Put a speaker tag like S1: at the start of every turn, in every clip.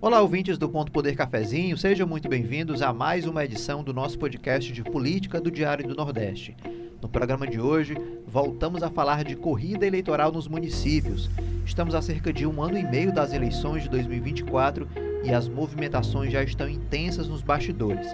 S1: Olá, ouvintes do Ponto Poder Cafezinho, sejam muito bem-vindos a mais uma edição do nosso podcast de política do Diário do Nordeste. No programa de hoje, voltamos a falar de corrida eleitoral nos municípios. Estamos a cerca de um ano e meio das eleições de 2024 e as movimentações já estão intensas nos bastidores.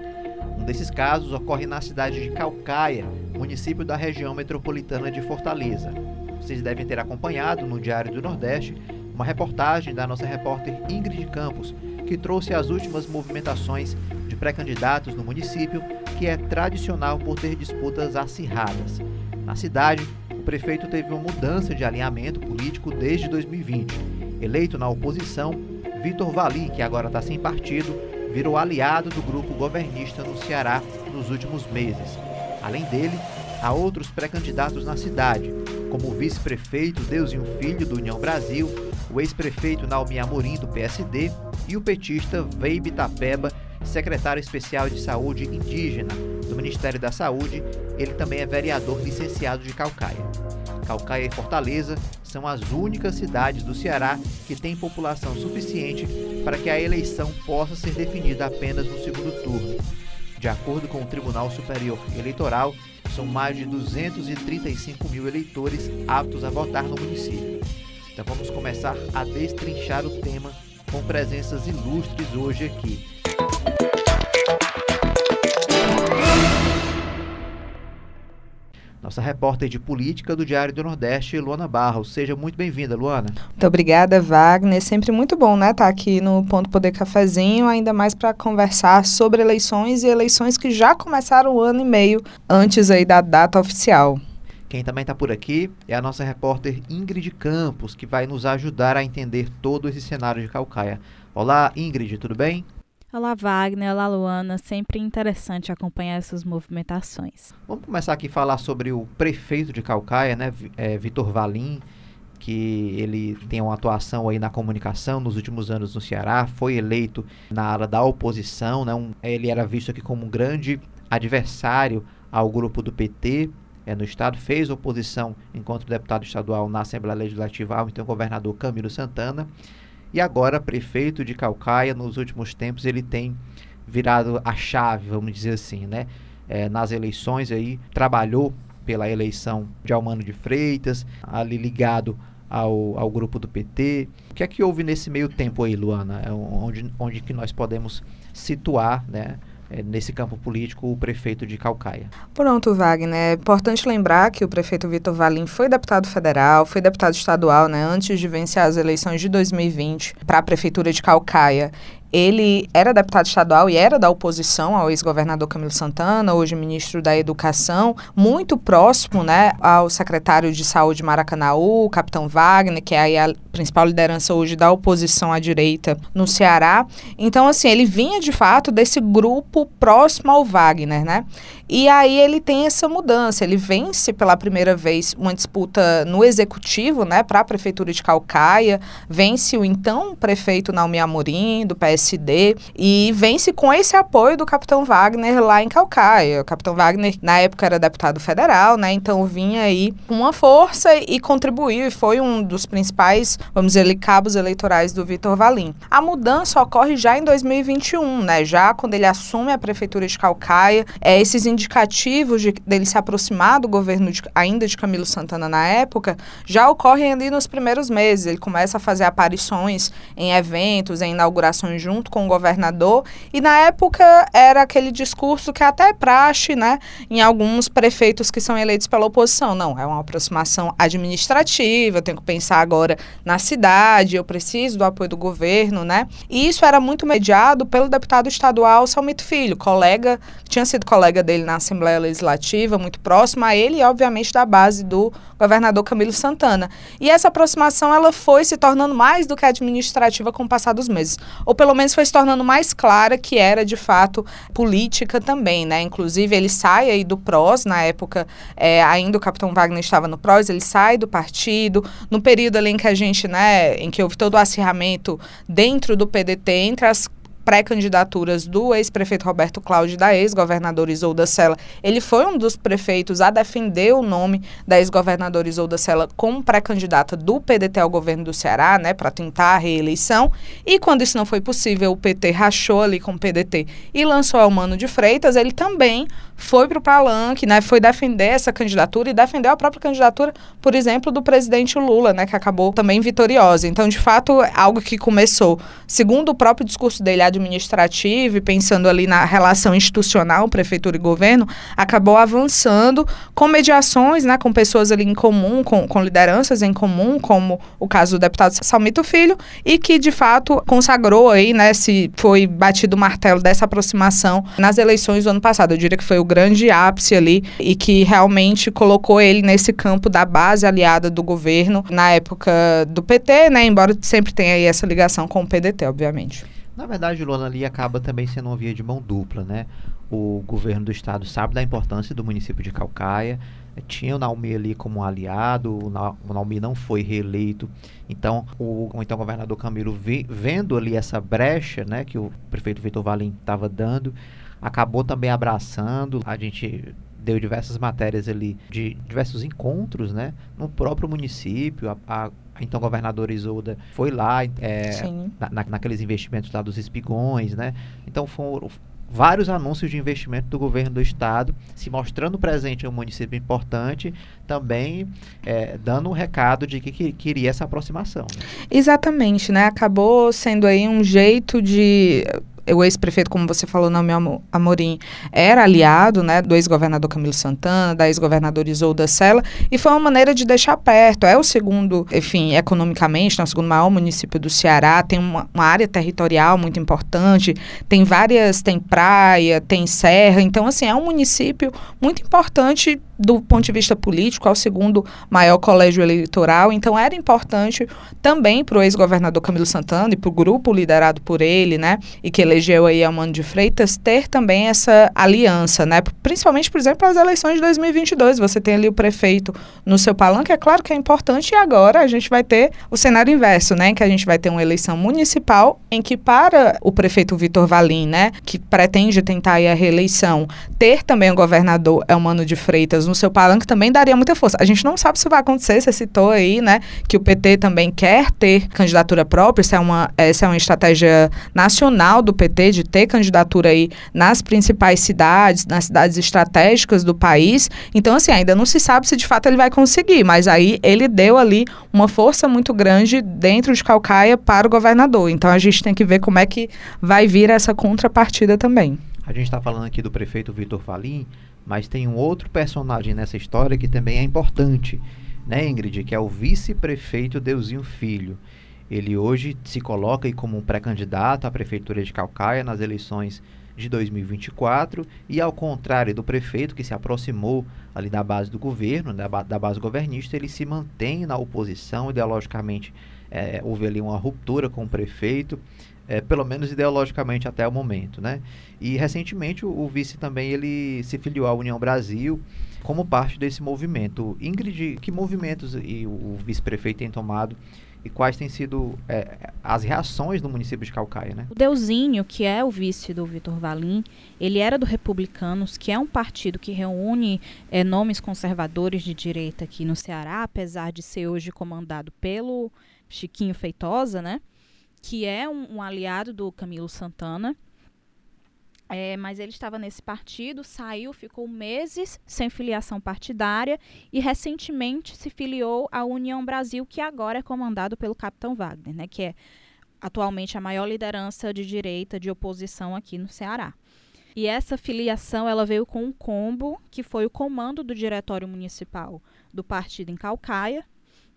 S1: Um desses casos ocorre na cidade de Calcaia, município da região metropolitana de Fortaleza. Vocês devem ter acompanhado no Diário do Nordeste uma reportagem da nossa repórter Ingrid Campos, que trouxe as últimas movimentações de pré-candidatos no município, que é tradicional por ter disputas acirradas. Na cidade, o prefeito teve uma mudança de alinhamento político desde 2020. Eleito na oposição, Vitor Valim, que agora está sem partido, virou aliado do grupo governista no Ceará nos últimos meses. Além dele, há outros pré-candidatos na cidade, como o vice-prefeito Deusinho Filho do União Brasil, o ex-prefeito Naomi Amorim do PSD e o petista Veibe Tapeba, secretário especial de Saúde Indígena do Ministério da Saúde. Ele também é vereador licenciado de Calcaia. Calcaia e Fortaleza são as únicas cidades do Ceará que têm população suficiente para que a eleição possa ser definida apenas no segundo turno. De acordo com o Tribunal Superior Eleitoral, são mais de 235 mil eleitores aptos a votar no município. Então vamos começar a destrinchar o tema com presenças ilustres hoje aqui. Nossa repórter de política do Diário do Nordeste, Luana Barros. Seja muito bem-vinda, Luana.
S2: Muito obrigada, Wagner. Sempre muito bom, né, estar tá aqui no Ponto Poder Cafezinho, ainda mais para conversar sobre eleições e eleições que já começaram um ano e meio antes aí da data oficial.
S1: Quem também está por aqui é a nossa repórter Ingrid Campos, que vai nos ajudar a entender todo esse cenário de Calcaia. Olá, Ingrid, tudo bem?
S3: Olá, Wagner. Olá, Luana. Sempre interessante acompanhar essas movimentações.
S1: Vamos começar aqui a falar sobre o prefeito de Calcaia, né, é, Vitor Valim, que ele tem uma atuação aí na comunicação nos últimos anos no Ceará, foi eleito na área da oposição, né, um, ele era visto aqui como um grande adversário ao grupo do PT é, no estado, fez oposição enquanto deputado estadual na Assembleia Legislativa ao então governador Camilo Santana e agora, prefeito de Calcaia, nos últimos tempos, ele tem virado a chave, vamos dizer assim, né? É, nas eleições aí, trabalhou pela eleição de Almano de Freitas, ali ligado ao, ao grupo do PT. O que é que houve nesse meio tempo aí, Luana? É onde, onde que nós podemos situar, né? É, nesse campo político o prefeito de Calcaia.
S2: Pronto, Wagner. É importante lembrar que o prefeito Vitor Valim foi deputado federal, foi deputado estadual, né, antes de vencer as eleições de 2020 para a prefeitura de Calcaia ele era deputado estadual e era da oposição ao ex-governador Camilo Santana, hoje ministro da Educação, muito próximo né, ao secretário de Saúde Maracanaú, capitão Wagner, que é a principal liderança hoje da oposição à direita no Ceará. Então, assim, ele vinha de fato desse grupo próximo ao Wagner, né? E aí ele tem essa mudança, ele vence pela primeira vez uma disputa no executivo, né, para a prefeitura de Calcaia, vence o então prefeito Naomi Amorim, do PSD, e vence com esse apoio do capitão Wagner lá em Calcaia. O capitão Wagner, na época, era deputado federal, né, então vinha aí com uma força e contribuiu, e foi um dos principais, vamos dizer, cabos eleitorais do Vitor Valim. A mudança ocorre já em 2021, né, já quando ele assume a prefeitura de Calcaia, é, esses indicativos de, dele se aproximar do governo de, ainda de Camilo Santana na época já ocorrem ali nos primeiros meses. Ele começa a fazer aparições em eventos, em inaugurações junto com o governador. E na época era aquele discurso que até é praxe, né, em alguns prefeitos que são eleitos pela oposição. Não, é uma aproximação administrativa, eu tenho que pensar agora na cidade, eu preciso do apoio do governo, né? E isso era muito mediado pelo deputado estadual Salmito Filho, colega, tinha sido colega dele na Assembleia Legislativa, muito próximo a ele e, obviamente, da base do governador Camilo Santana. E essa aproximação ela foi se tornando mais do que administrativa com o passar dos meses. Ou pelo menos foi se tornando mais clara que era, de fato, política também, né? Inclusive, ele sai aí do PROS, na época, é, ainda o capitão Wagner estava no PROS, ele sai do partido. No período ali em que a gente, né, em que houve todo o acirramento dentro do PDT entre as pré-candidaturas do ex-prefeito Roberto Cláudio da ex-governadora Isolda Sela. Ele foi um dos prefeitos a defender o nome da ex-governadora Isolda Sela como pré-candidata do PDT ao governo do Ceará, né, para tentar a reeleição. E quando isso não foi possível, o PT rachou ali com o PDT e lançou Almano de Freitas. Ele também foi para o palanque, né, foi defender essa candidatura e defendeu a própria candidatura, por exemplo, do presidente Lula, né, que acabou também vitoriosa. Então, de fato, é algo que começou, segundo o próprio discurso dele administrativo e pensando ali na relação institucional, prefeitura e governo, acabou avançando com mediações, né, com pessoas ali em comum, com, com lideranças em comum, como o caso do deputado Salmito Filho, e que, de fato, consagrou aí, né, se foi batido o martelo dessa aproximação nas eleições do ano passado. Eu diria que foi o grande ápice ali e que realmente colocou ele nesse campo da base aliada do governo na época do PT, né? Embora sempre tenha aí essa ligação com o PDT, obviamente.
S1: Na verdade, o Lula ali acaba também sendo uma via de mão dupla, né? O governo do estado sabe da importância do município de Calcaia, tinha o Naumi ali como um aliado, o Naumi não foi reeleito. Então, o, o então governador Camilo, vi, vendo ali essa brecha né, que o prefeito Vitor Valim estava dando, acabou também abraçando. A gente deu diversas matérias ali de diversos encontros, né? No próprio município, a, a então governadora Isolda foi lá é, na, naqueles investimentos lá dos espigões, né? Então foram vários anúncios de investimento do governo do estado, se mostrando presente em um município importante, também é, dando um recado de que, que queria essa aproximação. Né?
S2: Exatamente, né? Acabou sendo aí um jeito de o ex-prefeito, como você falou, Nome Amorim, era aliado né, do ex-governador Camilo Santana, da ex-governadora Isolda Sela, e foi uma maneira de deixar perto. É o segundo, enfim, economicamente, né, o segundo maior município do Ceará, tem uma, uma área territorial muito importante, tem várias, tem praia, tem serra, então, assim, é um município muito importante do ponto de vista político, é o segundo maior colégio eleitoral, então era importante também para o ex-governador Camilo Santana e para o grupo liderado por ele, né, e que elegeu aí Amando de Freitas, ter também essa aliança, né, principalmente, por exemplo, as eleições de 2022, você tem ali o prefeito no seu palanque, é claro que é importante, e agora a gente vai ter o cenário inverso, né, em que a gente vai ter uma eleição municipal em que para o prefeito Vitor Valim, né, que pretende tentar a reeleição, ter também o governador Elmano de Freitas no seu palanque também daria muita força. A gente não sabe se vai acontecer, você citou aí, né, que o PT também quer ter candidatura própria, essa é uma, essa é uma estratégia nacional do PT de ter candidatura aí nas principais cidades, nas cidades estratégicas do país. Então, assim, ainda não se sabe se de fato ele vai conseguir, mas aí ele deu ali uma força muito grande dentro de Calcaia para o governador. Então, a gente tem que ver como é que vai vir essa contrapartida também.
S1: A gente está falando aqui do prefeito Vitor Falim, mas tem um outro personagem nessa história que também é importante, né, Ingrid? Que é o vice-prefeito Deusinho Filho. Ele hoje se coloca como um pré-candidato à prefeitura de Calcaia nas eleições de 2024 e ao contrário do prefeito que se aproximou ali da base do governo, da, da base governista, ele se mantém na oposição ideologicamente. É, houve ali uma ruptura com o prefeito é, pelo menos ideologicamente até o momento, né? E recentemente o, o, vice também ele se filiou à União Brasil como parte desse movimento. Ingrid, que movimentos e o, o vice-prefeito tem tomado e quais têm sido é, as reações do município de Calcaia, né?
S3: O Deusinho, que é o vice do Vitor Valim, ele era do Republicanos, que é um partido que reúne é, nomes conservadores de direita aqui no Ceará, apesar de ser hoje comandado pelo Chiquinho Feitosa, né? Que é um, um aliado do Camilo Santana. É, mas ele estava nesse partido, saiu, ficou meses sem filiação partidária e recentemente se filiou à União Brasil, que agora é comandado pelo Capitão Wagner, né, que é atualmente a maior liderança de direita de oposição aqui no Ceará. E essa filiação ela veio com um combo que foi o comando do diretório municipal do partido em Calcaia,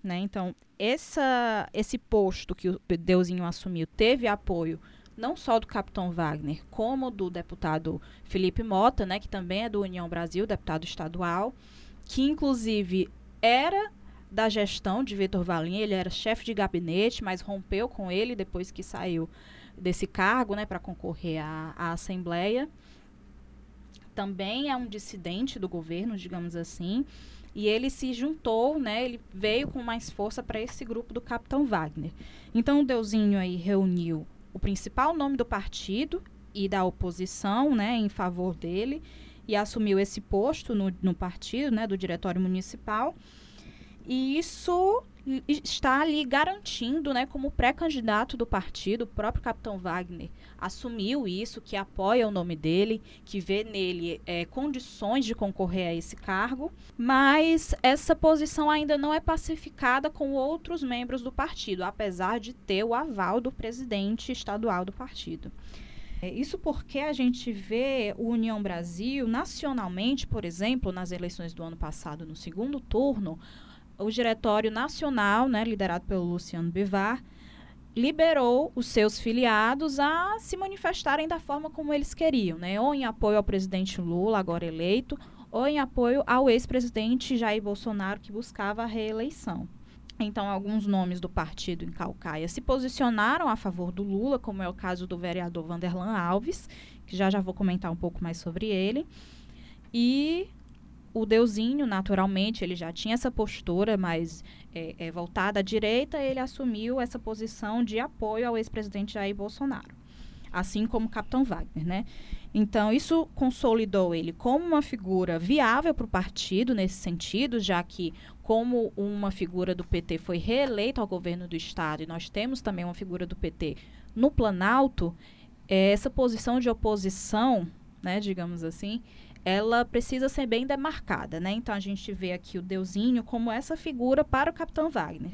S3: né? Então, essa, esse posto que o Deusinho assumiu teve apoio não só do capitão Wagner, como do deputado Felipe Mota, né, que também é do União Brasil, deputado estadual, que inclusive era da gestão de Vitor Valim, ele era chefe de gabinete, mas rompeu com ele depois que saiu desse cargo, né, para concorrer à, à Assembleia. Também é um dissidente do governo, digamos assim. E ele se juntou, né? Ele veio com mais força para esse grupo do Capitão Wagner. Então o Deusinho aí reuniu o principal nome do partido e da oposição, né, em favor dele, e assumiu esse posto no, no partido, né, do diretório municipal. E isso está ali garantindo, né, como pré-candidato do partido, o próprio capitão Wagner assumiu isso, que apoia o nome dele, que vê nele é, condições de concorrer a esse cargo, mas essa posição ainda não é pacificada com outros membros do partido, apesar de ter o aval do presidente estadual do partido. É, isso porque a gente vê o União Brasil nacionalmente, por exemplo, nas eleições do ano passado, no segundo turno, o Diretório Nacional, né, liderado pelo Luciano Bivar, liberou os seus filiados a se manifestarem da forma como eles queriam, né? ou em apoio ao presidente Lula, agora eleito, ou em apoio ao ex-presidente Jair Bolsonaro, que buscava a reeleição. Então, alguns nomes do partido em Calcaia se posicionaram a favor do Lula, como é o caso do vereador Vanderlan Alves, que já já vou comentar um pouco mais sobre ele. E o Deusinho, naturalmente, ele já tinha essa postura mais é, é, voltada à direita, ele assumiu essa posição de apoio ao ex-presidente Jair Bolsonaro, assim como o Capitão Wagner, né? Então, isso consolidou ele como uma figura viável para o partido nesse sentido, já que, como uma figura do PT foi reeleita ao governo do Estado, e nós temos também uma figura do PT no Planalto, é, essa posição de oposição, né, digamos assim, ela precisa ser bem demarcada, né? Então a gente vê aqui o Deusinho como essa figura para o Capitão Wagner.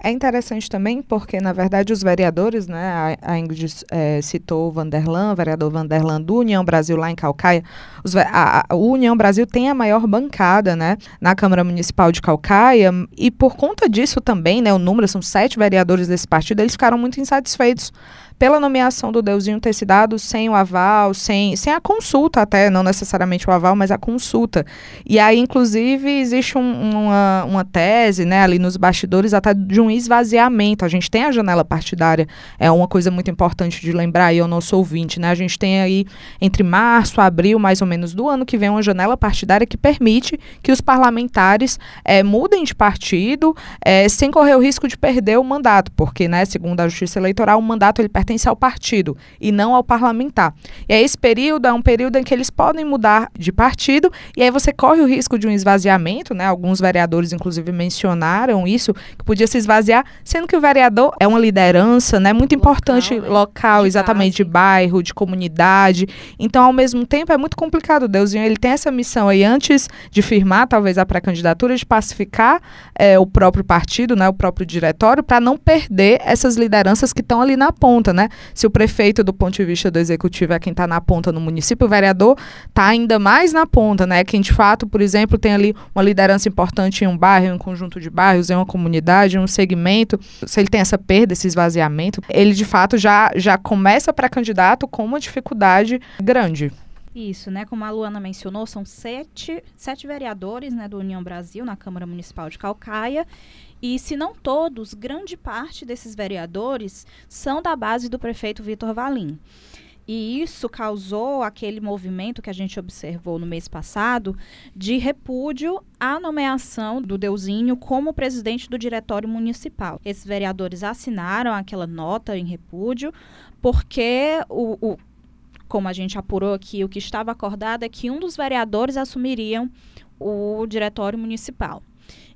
S2: É interessante também porque, na verdade, os vereadores, né, a, Ingrid é, citou o Vanderlan, vereador Vanderlan do União Brasil lá em Calcaia, os, a, a, o União Brasil tem a maior bancada, né, na Câmara Municipal de Calcaia. E por conta disso também, né, o número, são sete vereadores desse partido, eles ficaram muito insatisfeitos pela nomeação do Deusinho ter se dado sem o aval, sem, sem a consulta até, não necessariamente o aval, mas a consulta. E aí, inclusive, existe um, uma, uma tese, né, ali nos bastidores até de um esvaziamento. A gente tem a janela partidária, é uma coisa muito importante de lembrar aí ao nosso ouvinte, né? A gente tem aí entre março, abril, mais ou menos do ano que vem, uma janela partidária que permite que os parlamentares é, mudem de partido é, sem correr o risco de perder o mandato, porque, né, segundo a Justiça Eleitoral, o mandato ele ao partido e não ao parlamentar. E aí esse período é um período em que eles podem mudar de partido e aí você corre o risco de um esvaziamento, né? Alguns vereadores inclusive mencionaram isso, que podia se esvaziar, sendo que o vereador é uma liderança, né, muito local, importante né? local, de exatamente base. de bairro, de comunidade. Então, ao mesmo tempo é muito complicado. Deusinho, ele tem essa missão aí antes de firmar talvez a pré-candidatura de pacificar é, o próprio partido, né, o próprio diretório para não perder essas lideranças que estão ali na ponta, né? Se o prefeito, do ponto de vista do executivo, é quem está na ponta no município, o vereador está ainda mais na ponta, né? Quem de fato, por exemplo, tem ali uma liderança importante em um bairro, em um conjunto de bairros, em uma comunidade, em um segmento. Se ele tem essa perda, esse esvaziamento, ele de fato já, já começa para candidato com uma dificuldade grande.
S3: Isso, né? Como a Luana mencionou, são sete, sete vereadores né, do União Brasil na Câmara Municipal de Calcaia e se não todos, grande parte desses vereadores são da base do prefeito Vitor Valim. E isso causou aquele movimento que a gente observou no mês passado de repúdio à nomeação do Deusinho como presidente do diretório municipal. Esses vereadores assinaram aquela nota em repúdio porque o, o como a gente apurou aqui, o que estava acordado é que um dos vereadores assumiriam o diretório municipal.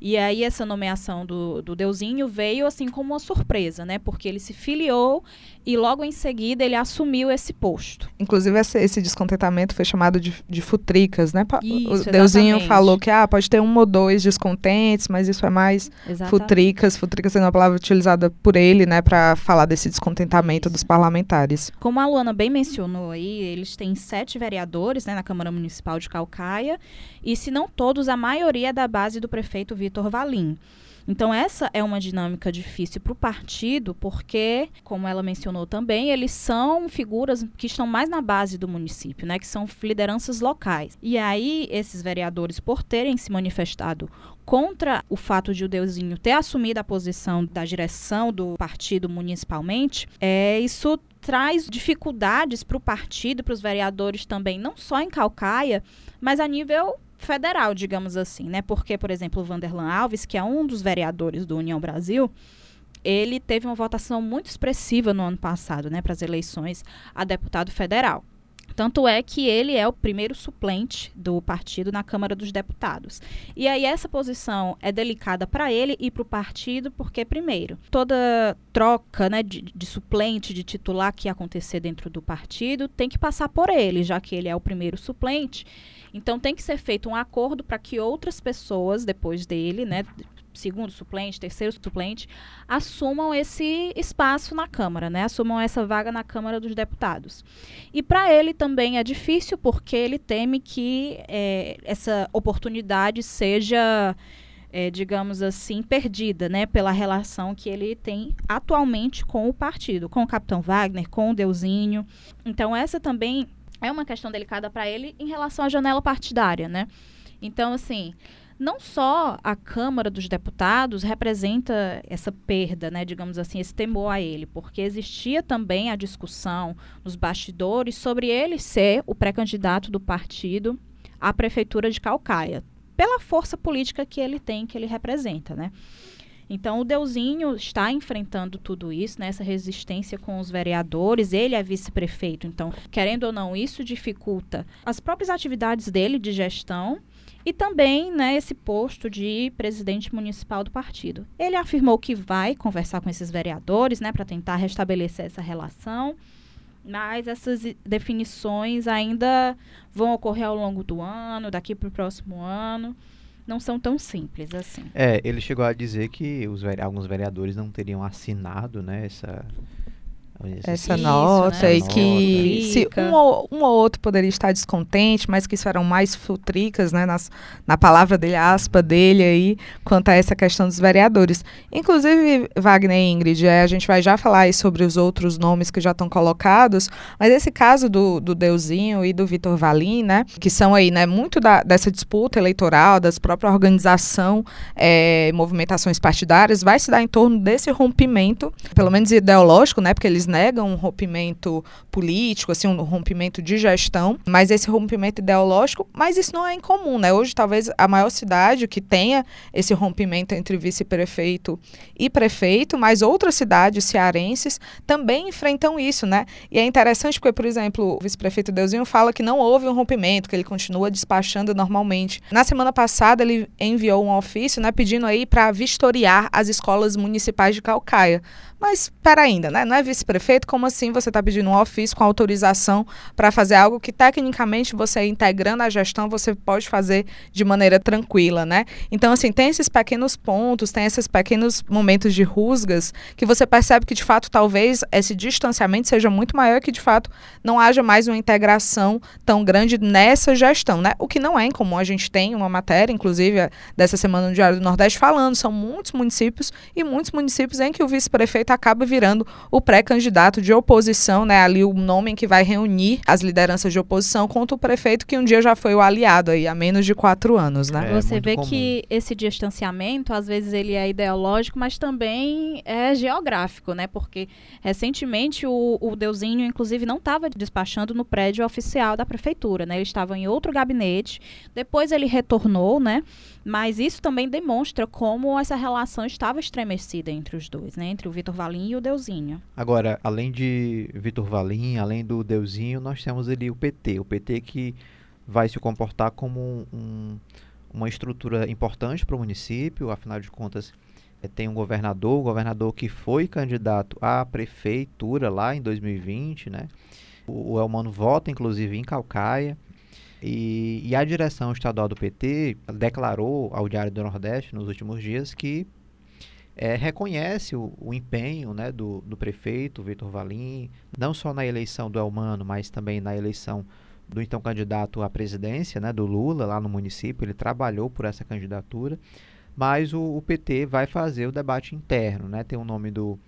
S3: E aí essa nomeação do, do Deusinho veio assim como uma surpresa, né? Porque ele se filiou e logo em seguida ele assumiu esse posto.
S2: Inclusive esse, esse descontentamento foi chamado de, de futricas, né? Isso, o Deusinho exatamente. falou que ah, pode ter um ou dois descontentes, mas isso é mais exatamente. futricas. Futricas é uma palavra utilizada por ele, né, para falar desse descontentamento isso. dos parlamentares.
S3: Como a Luana bem mencionou aí, eles têm sete vereadores né, na Câmara Municipal de Calcaia e se não todos, a maioria é da base do prefeito Vitor Valim. Então, essa é uma dinâmica difícil para o partido, porque, como ela mencionou também, eles são figuras que estão mais na base do município, né? Que são lideranças locais. E aí, esses vereadores, por terem se manifestado contra o fato de o Deusinho ter assumido a posição da direção do partido municipalmente, é, isso traz dificuldades para o partido, para os vereadores também, não só em Calcaia, mas a nível federal, digamos assim, né? Porque, por exemplo, o Vanderlan Alves, que é um dos vereadores do União Brasil, ele teve uma votação muito expressiva no ano passado, né, para as eleições a deputado federal. Tanto é que ele é o primeiro suplente do partido na Câmara dos Deputados. E aí essa posição é delicada para ele e para o partido, porque, primeiro, toda troca né, de, de, suplente, de titular que acontecer dentro do partido tem que passar por ele, já que ele é o primeiro suplente. Então tem que ser feito um acordo para que outras pessoas, depois dele, né, segundo suplente, terceiro suplente, assumam esse espaço na Câmara, né? Assumam essa vaga na Câmara dos Deputados. E para ele também é difícil, porque ele teme que é, essa oportunidade seja. É, digamos assim, perdida, né, pela relação que ele tem atualmente com o partido, com o Capitão Wagner, com o Deusinho. Então, essa também é uma questão delicada para ele em relação à janela partidária, né? Então, assim, não só a Câmara dos Deputados representa essa perda, né, digamos assim, esse temor a ele, porque existia também a discussão nos bastidores sobre ele ser o pré-candidato do partido à prefeitura de Calcaia, pela força política que ele tem, que ele representa, né? Então, o Deusinho está enfrentando tudo isso, né, essa resistência com os vereadores. Ele é vice-prefeito, então, querendo ou não, isso dificulta as próprias atividades dele de gestão e também né, esse posto de presidente municipal do partido. Ele afirmou que vai conversar com esses vereadores né, para tentar restabelecer essa relação, mas essas definições ainda vão ocorrer ao longo do ano, daqui para o próximo ano. Não são tão simples assim.
S1: É, ele chegou a dizer que os, alguns vereadores não teriam assinado né, essa,
S2: essa isso, nota né? e que se um ou, um ou outro poderia estar descontente, mas que isso eram mais futricas, né, nas, na palavra dele, a aspa dele aí, quanto a essa questão dos vereadores. Inclusive, Wagner e Ingrid, é, a gente vai já falar aí sobre os outros nomes que já estão colocados, mas esse caso do, do Deusinho e do Vitor Valim, né, que são aí, né, muito da, dessa disputa eleitoral, das próprias organização, é, movimentações partidárias, vai se dar em torno desse rompimento, pelo menos ideológico, né, porque eles negam um rompimento político, assim, um rompimento de gestão, mas esse rompimento ideológico, mas isso não é incomum, né? Hoje, talvez a maior cidade que tenha esse rompimento entre vice-prefeito e prefeito, mas outras cidades cearenses também enfrentam isso, né? E é interessante porque, por exemplo, o vice-prefeito Deusinho fala que não houve um rompimento, que ele continua despachando normalmente. Na semana passada, ele enviou um ofício, né, pedindo aí para vistoriar as escolas municipais de Calcaia. Mas, pera ainda, né? Não é vice-prefeito? Como assim você está pedindo um ofício com autorização para fazer algo que, tecnicamente, você integrando a gestão, você pode fazer de maneira tranquila, né? Então, assim, tem esses pequenos pontos, tem esses pequenos momentos de rusgas que você percebe que, de fato, talvez esse distanciamento seja muito maior que, de fato, não haja mais uma integração tão grande nessa gestão, né? O que não é incomum. A gente tem uma matéria, inclusive, dessa semana no Diário do Nordeste, falando, são muitos municípios e muitos municípios em que o vice-prefeito acaba virando o pré-candidato de oposição, né? Ali o nome em que vai reunir as lideranças de oposição contra o prefeito que um dia já foi o aliado aí há menos de quatro anos, né?
S3: É, Você vê comum. que esse distanciamento, às vezes ele é ideológico, mas também é geográfico, né? Porque recentemente o, o Deusinho, inclusive, não estava despachando no prédio oficial da prefeitura, né? Ele estava em outro gabinete. Depois ele retornou, né? Mas isso também demonstra como essa relação estava estremecida entre os dois, né? Entre o Vitor Valim e o Deusinho.
S1: Agora, além de Vitor Valim, além do Deusinho, nós temos ali o PT. O PT que vai se comportar como um, uma estrutura importante para o município, afinal de contas, é, tem um governador, o governador que foi candidato à prefeitura lá em 2020, né? O Elmano vota, inclusive, em Calcaia. E, e, a direção estadual do PT declarou ao Diário do Nordeste nos últimos dias que é, reconhece o, o empenho né, do, do, prefeito Vitor Valim, não só na eleição do Elmano, mas também na eleição do então candidato à presidência, né, do Lula, lá no município. Ele trabalhou por essa candidatura, mas o, o PT vai fazer o debate interno. Né? Tem o nome do,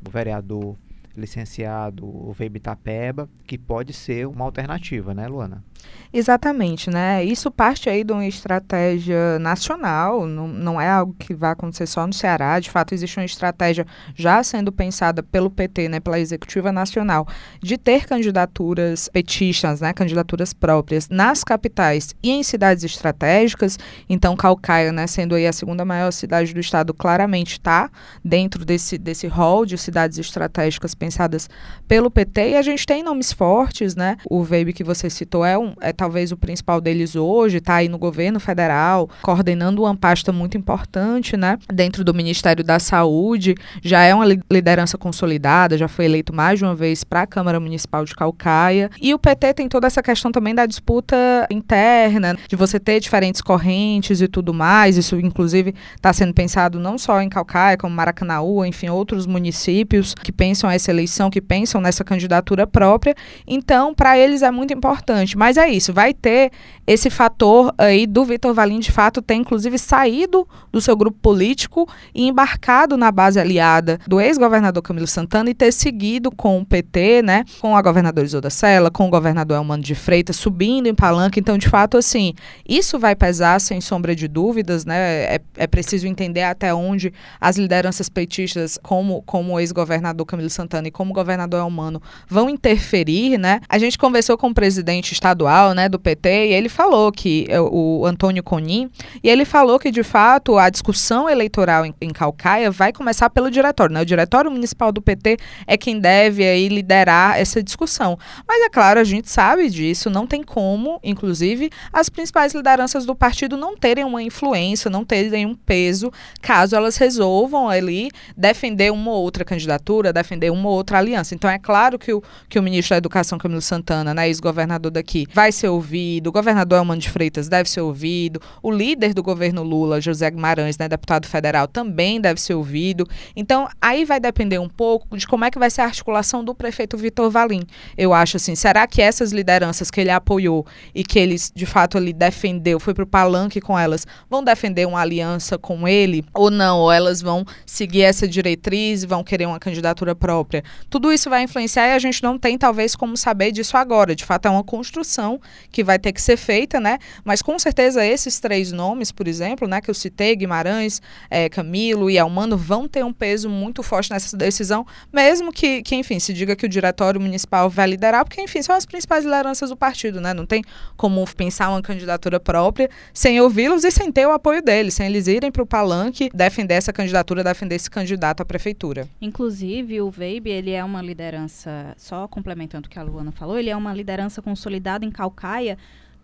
S1: do vereador licenciado Veib Itapeba, que pode ser uma alternativa, né, Luana?
S2: Exatamente, né? Isso parte aí de uma estratégia nacional, não, não é algo que vai acontecer só no Ceará. De fato, existe uma estratégia já sendo pensada pelo PT, né, pela Executiva Nacional, de ter candidaturas petistas, né, candidaturas próprias nas capitais e em cidades estratégicas. Então, Calcaia, né, sendo aí a segunda maior cidade do estado, claramente está dentro desse, desse rol de cidades estratégicas pensadas pelo PT. E a gente tem nomes fortes, né? O Weib que você citou é, um, é talvez o principal deles hoje, está aí no governo federal, coordenando uma pasta muito importante, né? Dentro do Ministério da Saúde, já é uma liderança consolidada, já foi eleito mais de uma vez para a Câmara Municipal de Calcaia. E o PT tem toda essa questão também da disputa interna, de você ter diferentes correntes e tudo mais. Isso, inclusive, está sendo pensado não só em Calcaia, como Maracanaú, enfim, outros municípios que pensam essa eleição, que pensam nessa candidatura própria. Então, para eles é muito importante. Mas é isso, vai ter esse fator aí do Vitor Valim, de fato, ter inclusive saído do seu grupo político e embarcado na base aliada do ex-governador Camilo Santana e ter seguido com o PT, né, com a governadora Isolda Sela, com o governador Elmano de Freitas, subindo em palanque. Então, de fato, assim, isso vai pesar, sem sombra de dúvidas, né? É, é preciso entender até onde as lideranças petistas, como, como o ex-governador Camilo Santana e como o governador Elmano, vão interferir, né? A gente conversou com o presidente estadual, né, do PT, e ele falou que é, o Antônio Conin, e ele falou que de fato a discussão eleitoral em, em Calcaia vai começar pelo diretório, né? O diretório municipal do PT é quem deve aí liderar essa discussão. Mas é claro, a gente sabe disso, não tem como, inclusive, as principais lideranças do partido não terem uma influência, não terem um peso, caso elas resolvam ali defender uma ou outra candidatura, defender uma ou outra aliança. Então é claro que o, que o ministro da Educação, Camilo Santana, né, ex-governador daqui, vai ser ouvido, o governador Elmano de Freitas deve ser ouvido, o líder do governo Lula, José Guimarães, né, deputado federal, também deve ser ouvido. Então, aí vai depender um pouco de como é que vai ser a articulação do prefeito Vitor Valim. Eu acho assim, será que essas lideranças que ele apoiou e que eles, de fato, ele defendeu, foi para o palanque com elas, vão defender uma aliança com ele ou não? Ou elas vão seguir essa diretriz vão querer uma candidatura própria? Tudo isso vai influenciar e a gente não tem, talvez, como saber disso agora. De fato, é uma construção que vai ter que ser feita, né? Mas com certeza esses três nomes, por exemplo, né, que eu citei, Guimarães, é, Camilo e Almano, vão ter um peso muito forte nessa decisão, mesmo que, que, enfim, se diga que o diretório municipal vai liderar, porque, enfim, são as principais lideranças do partido, né? Não tem como pensar uma candidatura própria sem ouvi-los e sem ter o apoio deles, sem eles irem para o palanque defender essa candidatura, defender esse candidato à prefeitura.
S3: Inclusive, o Veib, ele é uma liderança, só complementando o que a Luana falou, ele é uma liderança consolidada em Calcaia,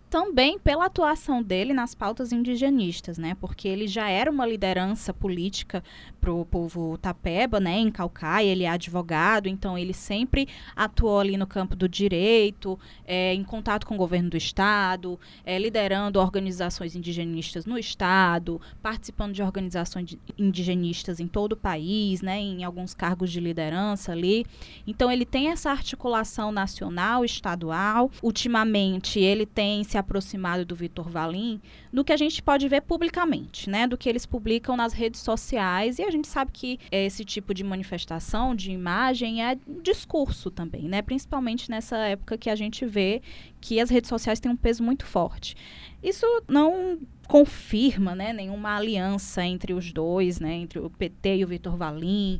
S3: também pela atuação dele nas pautas indigenistas, né? Porque ele já era uma liderança política para o povo tapeba, né? Em Calcaia, ele é advogado, então ele sempre atuou ali no campo do direito, é, em contato com o governo do estado, é, liderando organizações indigenistas no estado, participando de organizações indigenistas em todo o país, né? Em alguns cargos de liderança ali. Então ele tem essa articulação nacional, estadual. Ultimamente ele tem se aproximado do Vitor Valim do que a gente pode ver publicamente, né? Do que eles publicam nas redes sociais. E a gente sabe que esse tipo de manifestação, de imagem, é discurso também, né? Principalmente nessa época que a gente vê que as redes sociais têm um peso muito forte. Isso não confirma, né, nenhuma aliança entre os dois, né, entre o PT e o Vitor Valim.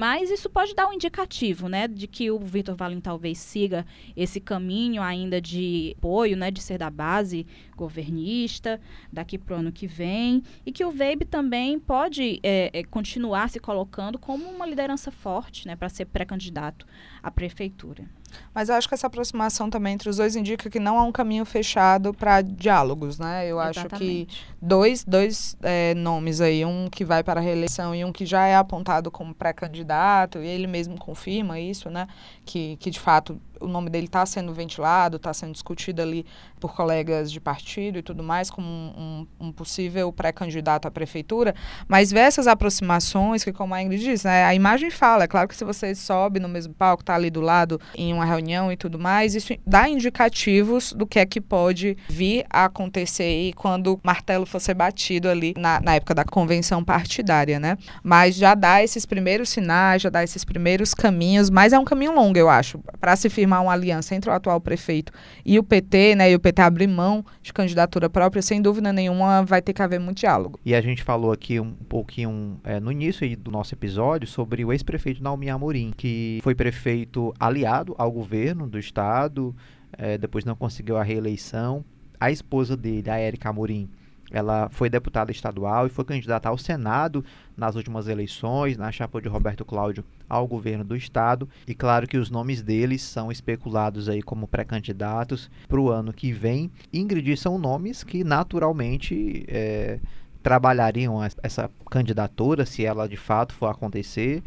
S3: Mas isso pode dar um indicativo, né, de que o Vitor Valim talvez siga esse caminho ainda de apoio, né, de ser da base governista daqui para o ano que vem e que o Veib também pode é, é, continuar se colocando como uma liderança forte, né, para ser pré-candidato à prefeitura.
S2: Mas eu acho que essa aproximação também entre os dois indica que não há um caminho fechado para diálogos, né? Eu Exatamente. acho que dois, dois é, nomes aí, um que vai para a reeleição e um que já é apontado como pré-candidato, e ele mesmo confirma isso, né? Que, que de fato o nome dele está sendo ventilado, está sendo discutido ali por colegas de partido e tudo mais, como um, um, possível pré-candidato à prefeitura, mas ver essas aproximações, que como a Ingrid diz, né, a imagem fala, é claro que se você sobe no mesmo palco, está ali do lado em uma reunião e tudo mais, isso dá indicativos do que é que pode vir a acontecer e quando o martelo for ser batido ali na, na época da convenção partidária, né? Mas já dá esses primeiros sinais, já dá esses primeiros caminhos, mas é um caminho longo, eu acho, para se firmar firmar uma aliança entre o atual prefeito e o PT, né, e o PT abrir mão de candidatura própria, sem dúvida nenhuma vai ter que haver muito diálogo.
S1: E a gente falou aqui um pouquinho é, no início do nosso episódio sobre o ex-prefeito Naomi Amorim, que foi prefeito aliado ao governo do estado, é, depois não conseguiu a reeleição. A esposa dele, a Érica Amorim, ela foi deputada estadual e foi candidata ao Senado nas últimas eleições, na chapa de Roberto Cláudio ao governo do estado. E claro que os nomes deles são especulados aí como pré-candidatos para o ano que vem. Ingrid são nomes que naturalmente é, trabalhariam essa candidatura, se ela de fato for acontecer,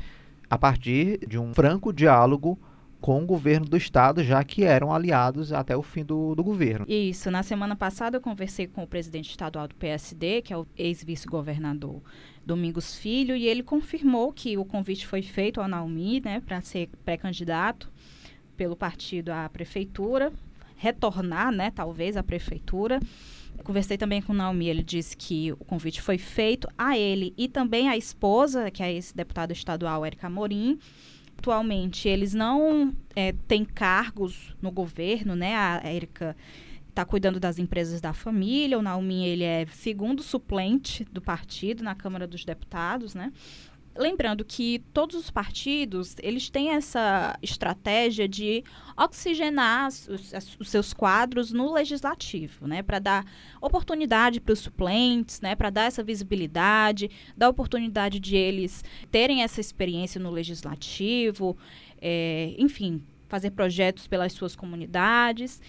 S1: a partir de um franco diálogo com o governo do estado, já que eram aliados até o fim do, do governo.
S3: Isso. Na semana passada eu conversei com o presidente estadual do PSD, que é o ex-vice-governador Domingos Filho, e ele confirmou que o convite foi feito ao Naomi, né, para ser pré-candidato pelo partido à prefeitura, retornar, né, talvez à prefeitura. Conversei também com o Naomi, ele disse que o convite foi feito a ele e também à esposa, que é esse deputado estadual, Érica Morim, atualmente eles não é, têm cargos no governo, né? A Érica está cuidando das empresas da família, o Naomi ele é segundo suplente do partido na Câmara dos Deputados, né? Lembrando que todos os partidos, eles têm essa estratégia de oxigenar os, os seus quadros no legislativo, né, para dar oportunidade para os suplentes, né, para dar essa visibilidade, dar oportunidade de eles terem essa experiência no legislativo, é, enfim, fazer projetos pelas suas comunidades.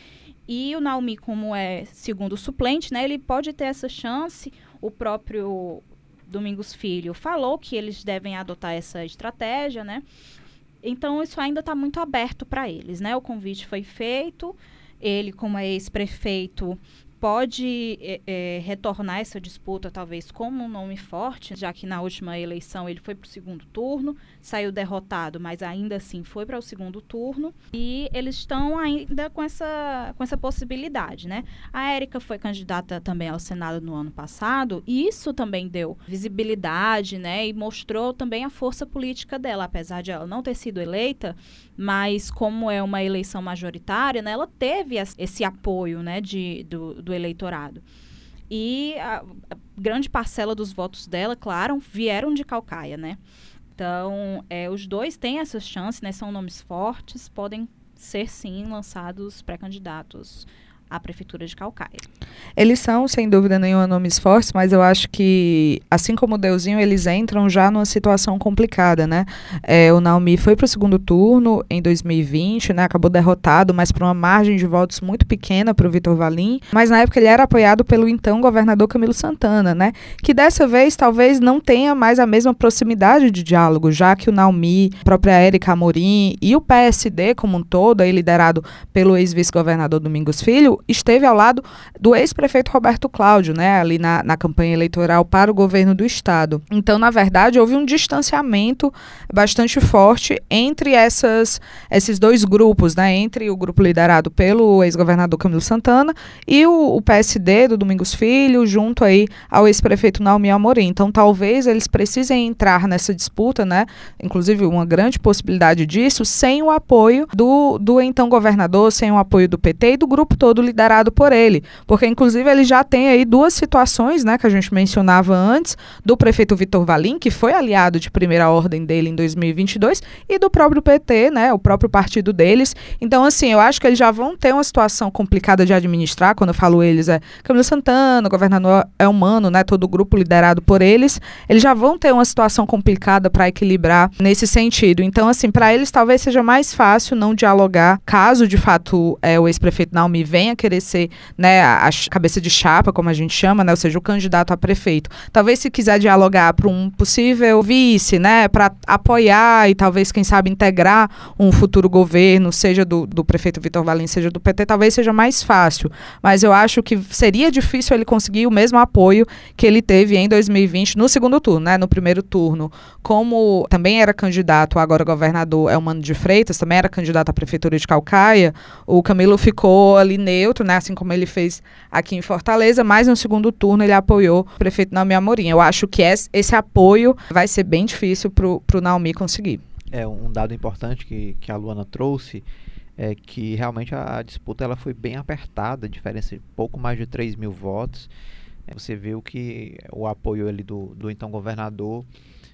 S3: E o Naomi, como é segundo suplente, né, ele pode ter essa chance. O próprio Domingos Filho falou que eles devem adotar essa estratégia, né? Então isso ainda está muito aberto para eles, né? O convite foi feito, ele como é ex-prefeito pode é, é, retornar essa disputa, talvez como um nome forte, já que na última eleição ele foi para o segundo turno, saiu derrotado, mas ainda assim foi para o segundo turno. E eles estão ainda com essa, com essa possibilidade, né? A Érica foi candidata também ao Senado no ano passado, e isso também deu visibilidade, né? E mostrou também a força política dela, apesar de ela não ter sido eleita, mas como é uma eleição majoritária, né, ela teve esse apoio né, de, do, do eleitorado. E a, grande parcela dos votos dela, claro, vieram de Calcaia, né? Então, é, os dois têm essa chance, né? São nomes fortes, podem ser sim lançados pré-candidatos à Prefeitura de Calcaia.
S2: Eles são, sem dúvida nenhuma, nomes fortes, mas eu acho que, assim como o Deusinho, eles entram já numa situação complicada, né? É, o Naomi foi para o segundo turno em 2020, né? Acabou derrotado, mas por uma margem de votos muito pequena para o Vitor Valim. Mas na época ele era apoiado pelo então governador Camilo Santana, né? Que dessa vez talvez não tenha mais a mesma proximidade de diálogo, já que o Naomi, a própria Érica Amorim e o PSD como um todo, aí liderado pelo ex-vice-governador Domingos Filho, esteve ao lado do ex-prefeito Roberto Cláudio, né, ali na, na campanha eleitoral para o governo do estado. Então, na verdade, houve um distanciamento bastante forte entre essas, esses dois grupos, né, entre o grupo liderado pelo ex-governador Camilo Santana e o, o, PSD do Domingos Filho, junto aí ao ex-prefeito Naomi Amorim. Então, talvez eles precisem entrar nessa disputa, né, inclusive uma grande possibilidade disso, sem o apoio do, do então governador, sem o apoio do PT e do grupo todo liderado por ele. Porque, inclusive, ele já tem aí duas situações, né, que a gente mencionava antes, do prefeito Vitor Valim, que foi aliado de primeira ordem dele em 2022, e do próprio PT, né, o próprio partido deles. Então, assim, eu acho que eles já vão ter uma situação complicada de administrar, quando eu falo eles, é Camilo Santana, o governador é humano, né, todo o grupo liderado por eles, eles já vão ter uma situação complicada para equilibrar nesse sentido. Então, assim, para eles talvez seja mais fácil não dialogar, caso de fato é, o ex-prefeito Naomi venha querer ser né, a, cabeça de chapa, como a gente chama, né, ou seja, o candidato a prefeito. Talvez se quiser dialogar para um possível vice, né, para apoiar e talvez, quem sabe, integrar um futuro governo, seja do, do prefeito Vitor Valim, seja do PT, talvez seja mais fácil. Mas eu acho que seria difícil ele conseguir o mesmo apoio que ele teve em 2020 no segundo turno, né, no primeiro turno. Como também era candidato, agora governador é o Mano de Freitas, também era candidato à prefeitura de Calcaia, o Camilo ficou ali neutro, né? Assim como ele fez aqui em Fortaleza, mas no segundo turno ele apoiou o prefeito Naomi Amorim. Eu acho que esse apoio vai ser bem difícil para o Naomi conseguir.
S1: É um dado importante que, que a Luana trouxe é que realmente a, a disputa ela foi bem apertada, diferença de pouco mais de 3 mil votos. É, você viu que o apoio ali do, do então governador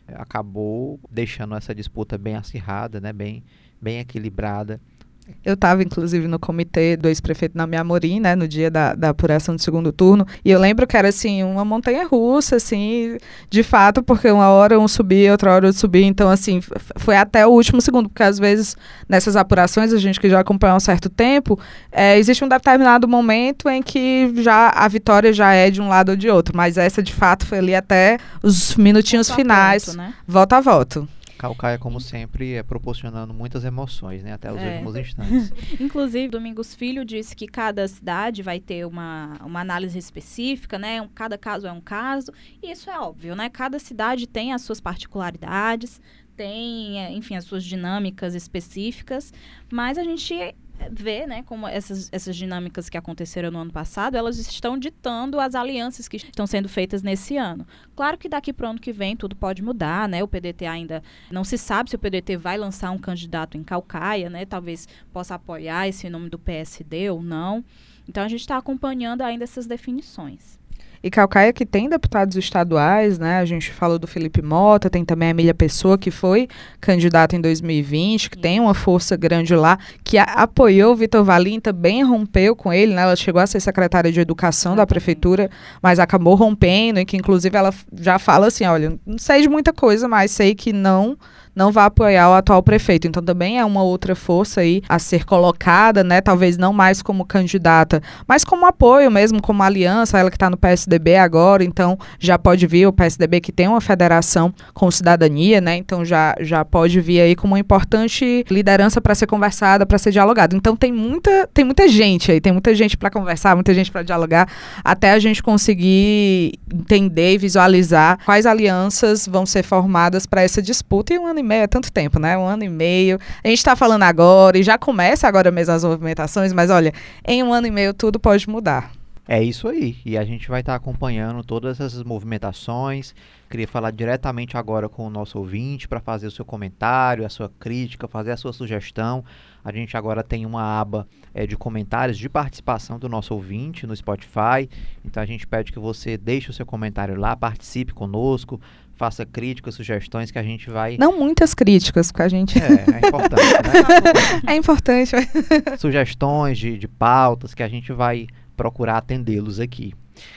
S1: é, acabou deixando essa disputa bem acirrada, né, bem, bem equilibrada.
S2: Eu estava, inclusive, no comitê do ex-prefeito Nami Amorim, né, no dia da, da apuração do segundo turno, e eu lembro que era, assim, uma montanha russa, assim, de fato, porque uma hora um subia, outra hora outro subia, então, assim, foi até o último segundo, porque às vezes, nessas apurações, a gente que já acompanha há um certo tempo, é, existe um determinado momento em que já a vitória já é de um lado ou de outro, mas essa, de fato, foi ali até os minutinhos voto finais, ponto, né? voto a voto.
S1: Calcaia, como sempre, é proporcionando muitas emoções, né? Até os é. últimos instantes.
S3: Inclusive, Domingos Filho disse que cada cidade vai ter uma, uma análise específica, né? Um, cada caso é um caso. E isso é óbvio, né? Cada cidade tem as suas particularidades, tem, é, enfim, as suas dinâmicas específicas. Mas a gente ver, né, como essas, essas dinâmicas que aconteceram no ano passado, elas estão ditando as alianças que estão sendo feitas nesse ano. Claro que daqui para o ano que vem tudo pode mudar, né? O PDT ainda não se sabe se o PDT vai lançar um candidato em Calcaia, né? Talvez possa apoiar esse nome do PSD ou não. Então a gente está acompanhando ainda essas definições.
S2: E Calcaia que tem deputados estaduais, né? A gente falou do Felipe Mota, tem também a Emília Pessoa, que foi candidata em 2020, que tem uma força grande lá, que a, apoiou o Vitor Valim, também rompeu com ele, né? Ela chegou a ser secretária de educação da prefeitura, mas acabou rompendo, e que inclusive ela já fala assim, olha, não sei de muita coisa, mas sei que não não vai apoiar o atual prefeito. Então também é uma outra força aí a ser colocada, né? Talvez não mais como candidata, mas como apoio mesmo, como aliança, ela que está no PSDB agora, então já pode vir o PSDB que tem uma federação com cidadania, né? Então já, já pode vir aí como uma importante liderança para ser conversada, para ser dialogada. Então tem muita, tem muita gente aí, tem muita gente para conversar, muita gente para dialogar, até a gente conseguir entender e visualizar quais alianças vão ser formadas para essa disputa e um ano meio é tanto tempo, né? Um ano e meio. A gente está falando agora e já começa agora mesmo as movimentações, mas olha, em um ano e meio tudo pode mudar.
S1: É isso aí. E a gente vai estar tá acompanhando todas essas movimentações. Queria falar diretamente agora com o nosso ouvinte para fazer o seu comentário, a sua crítica, fazer a sua sugestão. A gente agora tem uma aba é, de comentários de participação do nosso ouvinte no Spotify. Então a gente pede que você deixe o seu comentário lá, participe conosco, faça críticas, sugestões que a gente vai.
S2: Não muitas críticas, porque a gente.
S1: É, é importante,
S2: né? é importante.
S1: Sugestões de, de pautas que a gente vai procurar atendê-los aqui.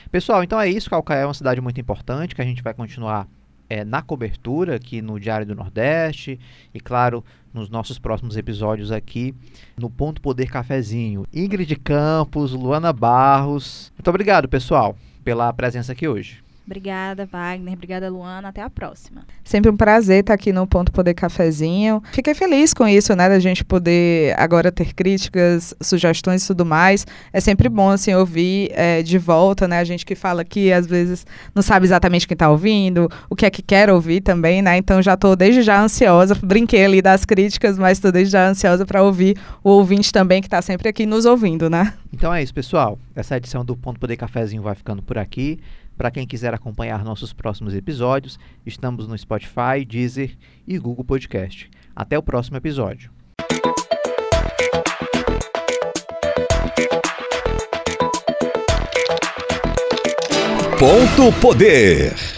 S1: Pessoal, então é isso. Calcaia é uma cidade muito importante que a gente vai continuar é, na cobertura aqui no Diário do Nordeste e, claro, nos nossos próximos episódios aqui no Ponto Poder Cafezinho. Ingrid Campos, Luana Barros. Muito obrigado, pessoal, pela presença aqui hoje.
S3: Obrigada, Wagner. Obrigada, Luana. Até a próxima.
S2: Sempre um prazer estar aqui no Ponto Poder Cafezinho. Fiquei feliz com isso, né? Da gente poder agora ter críticas, sugestões e tudo mais. É sempre bom, assim, ouvir é, de volta, né? A gente que fala aqui, às vezes, não sabe exatamente quem está ouvindo, o que é que quer ouvir também, né? Então já estou desde já ansiosa. Brinquei ali das críticas, mas estou desde já ansiosa para ouvir o ouvinte também que está sempre aqui nos ouvindo, né?
S1: Então é isso, pessoal. Essa edição do Ponto Poder Cafezinho vai ficando por aqui. Para quem quiser acompanhar nossos próximos episódios, estamos no Spotify, Deezer e Google Podcast. Até o próximo episódio.
S4: Ponto Poder.